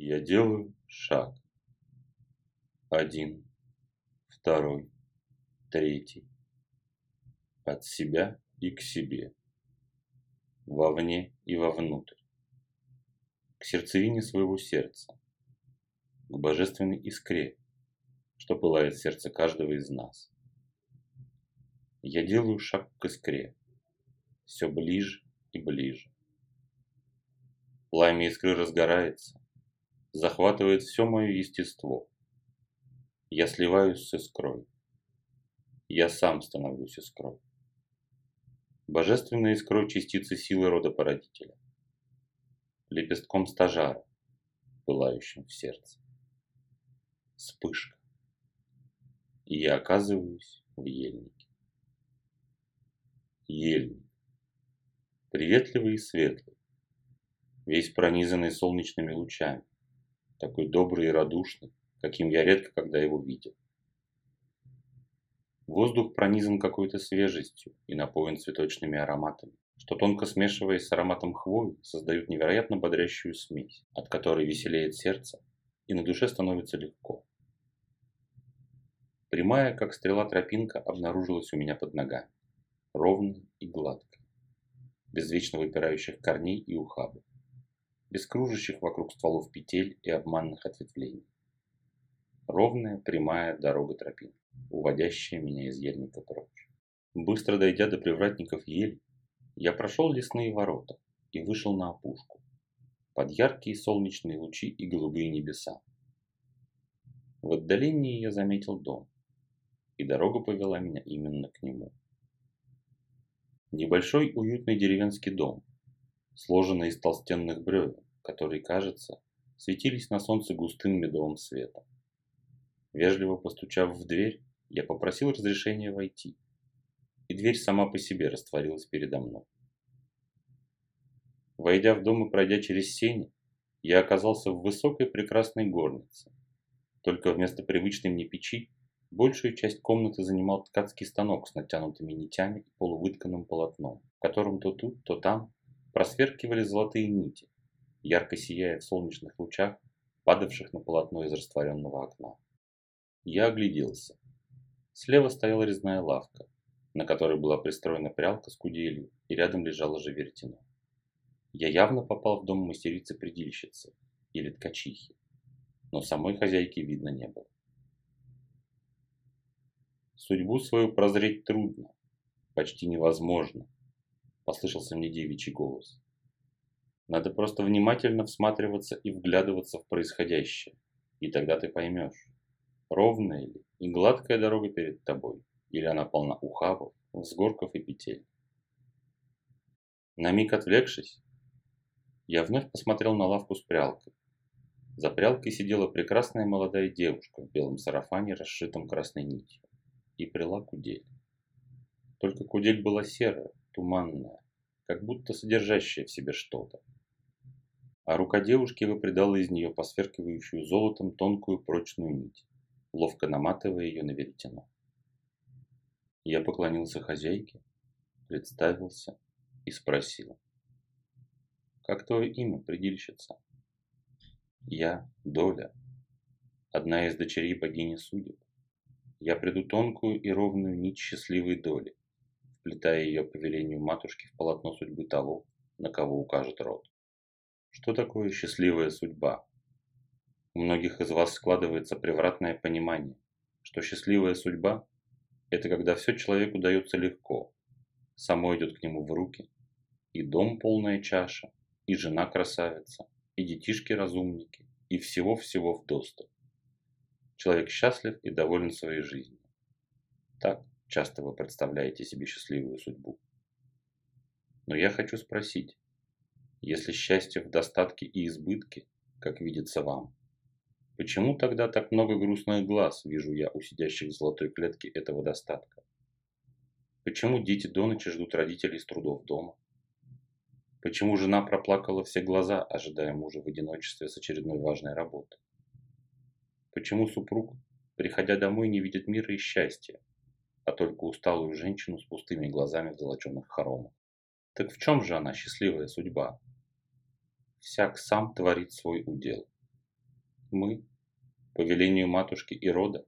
Я делаю шаг. Один, второй, третий. От себя и к себе. Вовне и вовнутрь. К сердцевине своего сердца. К божественной искре, что пылает в сердце каждого из нас. Я делаю шаг к искре. Все ближе и ближе. Пламя искры разгорается, захватывает все мое естество. Я сливаюсь с искрой. Я сам становлюсь искрой. Божественной искрой частицы силы рода породителя. Лепестком стажара, пылающим в сердце. Вспышка. И я оказываюсь в ельнике. Ельник. Приветливый и светлый. Весь пронизанный солнечными лучами такой добрый и радушный, каким я редко когда его видел. Воздух пронизан какой-то свежестью и наполнен цветочными ароматами, что тонко смешиваясь с ароматом хвои, создают невероятно бодрящую смесь, от которой веселеет сердце и на душе становится легко. Прямая, как стрела тропинка, обнаружилась у меня под ногами, ровной и гладкой, без вечно выпирающих корней и ухабов без кружащих вокруг стволов петель и обманных ответвлений. Ровная, прямая дорога тропинка, уводящая меня из ельника прочь. Быстро дойдя до привратников ели, я прошел лесные ворота и вышел на опушку, под яркие солнечные лучи и голубые небеса. В отдалении я заметил дом, и дорога повела меня именно к нему. Небольшой уютный деревенский дом, сложенный из толстенных бревен, которые, кажется, светились на солнце густым медовым светом. Вежливо постучав в дверь, я попросил разрешения войти, и дверь сама по себе растворилась передо мной. Войдя в дом и пройдя через сени, я оказался в высокой прекрасной горнице. Только вместо привычной мне печи большую часть комнаты занимал ткацкий станок с натянутыми нитями и полувытканным полотном, в котором то тут, то там просверкивали золотые нити, ярко сияя в солнечных лучах, падавших на полотно из растворенного окна. Я огляделся. Слева стояла резная лавка, на которой была пристроена прялка с куделью, и рядом лежало же веретено. Я явно попал в дом мастерицы-предильщицы или ткачихи, но самой хозяйки видно не было. Судьбу свою прозреть трудно, почти невозможно, послышался мне девичий голос. Надо просто внимательно всматриваться и вглядываться в происходящее. И тогда ты поймешь, ровная ли и гладкая дорога перед тобой, или она полна ухабов, взгорков и петель. На миг отвлекшись, я вновь посмотрел на лавку с прялкой. За прялкой сидела прекрасная молодая девушка в белом сарафане, расшитом красной нитью, и прила кудель. Только кудель была серая, туманная, как будто содержащая в себе что-то а рука девушки выпредала из нее посверкивающую золотом тонкую прочную нить, ловко наматывая ее на веретено. Я поклонился хозяйке, представился и спросил. «Как твое имя, предельщица?» «Я Доля, одна из дочерей богини судеб. Я приду тонкую и ровную нить счастливой доли, вплетая ее по велению матушки в полотно судьбы того, на кого укажет род. Что такое счастливая судьба? У многих из вас складывается превратное понимание, что счастливая судьба – это когда все человеку дается легко, само идет к нему в руки, и дом полная чаша, и жена красавица, и детишки разумники, и всего-всего в доступ. Человек счастлив и доволен своей жизнью. Так часто вы представляете себе счастливую судьбу. Но я хочу спросить, если счастье в достатке и избытке, как видится вам? Почему тогда так много грустных глаз вижу я у сидящих в золотой клетке этого достатка? Почему дети до ночи ждут родителей с трудов дома? Почему жена проплакала все глаза, ожидая мужа в одиночестве с очередной важной работы? Почему супруг, приходя домой, не видит мира и счастья, а только усталую женщину с пустыми глазами в золоченых хоромах? Так в чем же она счастливая судьба? Всяк сам творит свой удел. Мы, по велению матушки и рода,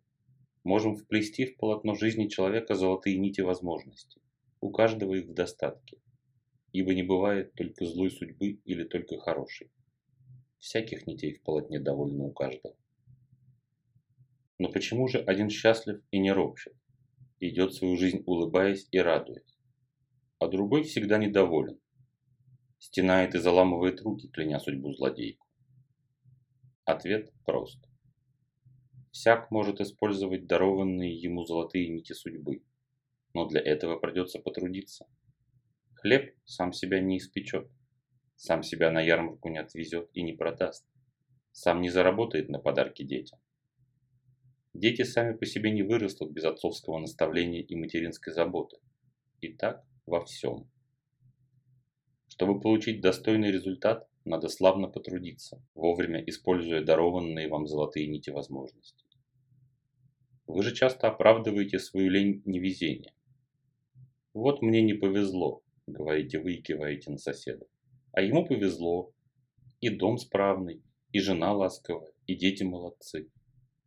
можем вплести в полотно жизни человека золотые нити возможностей. У каждого их в достатке, ибо не бывает только злой судьбы или только хорошей. Всяких нитей в полотне довольно у каждого. Но почему же один счастлив и не ропщет, идет свою жизнь улыбаясь и радуясь, а другой всегда недоволен, стенает и заламывает руки, кляня судьбу злодейку? Ответ прост. Всяк может использовать дарованные ему золотые нити судьбы, но для этого придется потрудиться. Хлеб сам себя не испечет, сам себя на ярмарку не отвезет и не продаст, сам не заработает на подарки детям. Дети сами по себе не вырастут без отцовского наставления и материнской заботы. И так во всем. Чтобы получить достойный результат, надо славно потрудиться, вовремя используя дарованные вам золотые нити возможностей. Вы же часто оправдываете свою лень невезения. «Вот мне не повезло», – говорите вы и киваете на соседа. А ему повезло. И дом справный, и жена ласковая, и дети молодцы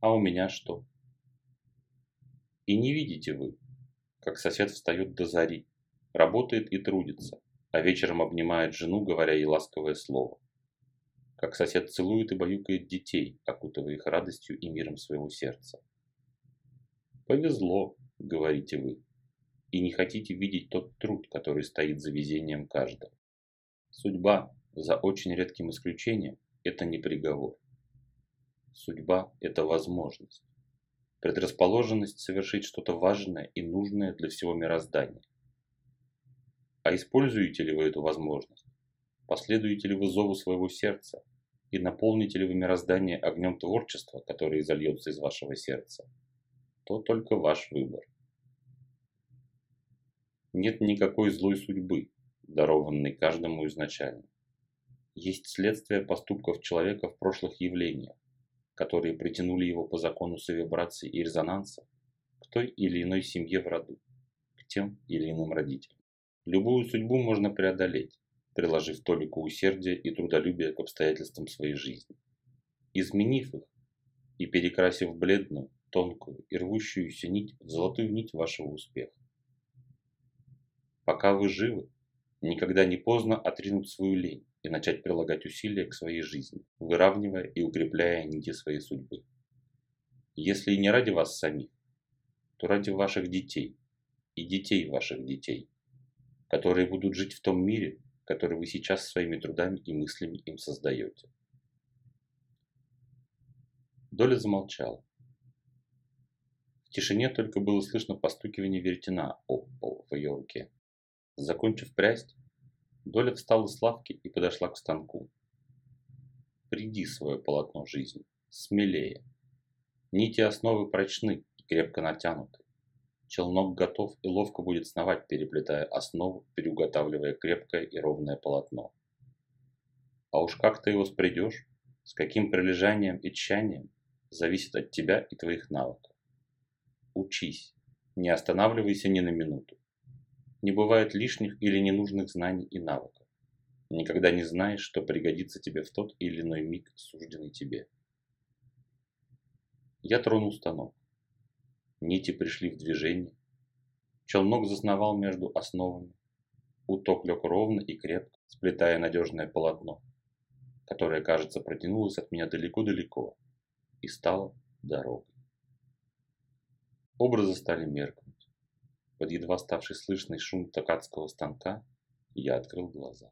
а у меня что? И не видите вы, как сосед встает до зари, работает и трудится, а вечером обнимает жену, говоря ей ласковое слово. Как сосед целует и баюкает детей, окутывая их радостью и миром своего сердца. «Повезло», — говорите вы, и не хотите видеть тот труд, который стоит за везением каждого. Судьба, за очень редким исключением, это не приговор. Судьба – это возможность. Предрасположенность совершить что-то важное и нужное для всего мироздания. А используете ли вы эту возможность? Последуете ли вы зову своего сердца? И наполните ли вы мироздание огнем творчества, который изольется из вашего сердца? То только ваш выбор. Нет никакой злой судьбы, дарованной каждому изначально. Есть следствие поступков человека в прошлых явлениях, которые притянули его по закону совибрации и резонанса к той или иной семье в роду, к тем или иным родителям. Любую судьбу можно преодолеть, приложив толику усердия и трудолюбия к обстоятельствам своей жизни. Изменив их и перекрасив бледную, тонкую и рвущуюся нить в золотую нить вашего успеха. Пока вы живы, никогда не поздно отринуть свою лень, и начать прилагать усилия к своей жизни, выравнивая и укрепляя нити своей судьбы. Если и не ради вас самих, то ради ваших детей и детей ваших детей, которые будут жить в том мире, который вы сейчас своими трудами и мыслями им создаете. Доля замолчала. В тишине только было слышно постукивание веретена об пол в ее руке. Закончив прясть, Доля встала с лавки и подошла к станку. Приди свое полотно жизни, смелее. Нити основы прочны и крепко натянуты. Челнок готов и ловко будет сновать, переплетая основу, переуготавливая крепкое и ровное полотно. А уж как ты его спредешь, с каким прилежанием и тщанием, зависит от тебя и твоих навыков. Учись, не останавливайся ни на минуту. Не бывает лишних или ненужных знаний и навыков. Никогда не знаешь, что пригодится тебе в тот или иной миг, сужденный тебе. Я тронул станок. Нити пришли в движение. Челнок засновал между основами. Уток лег ровно и крепко, сплетая надежное полотно, которое, кажется, протянулось от меня далеко-далеко и стало дорогой. Образы стали меркнуть. Под едва ставший слышный шум токатского станка я открыл глаза.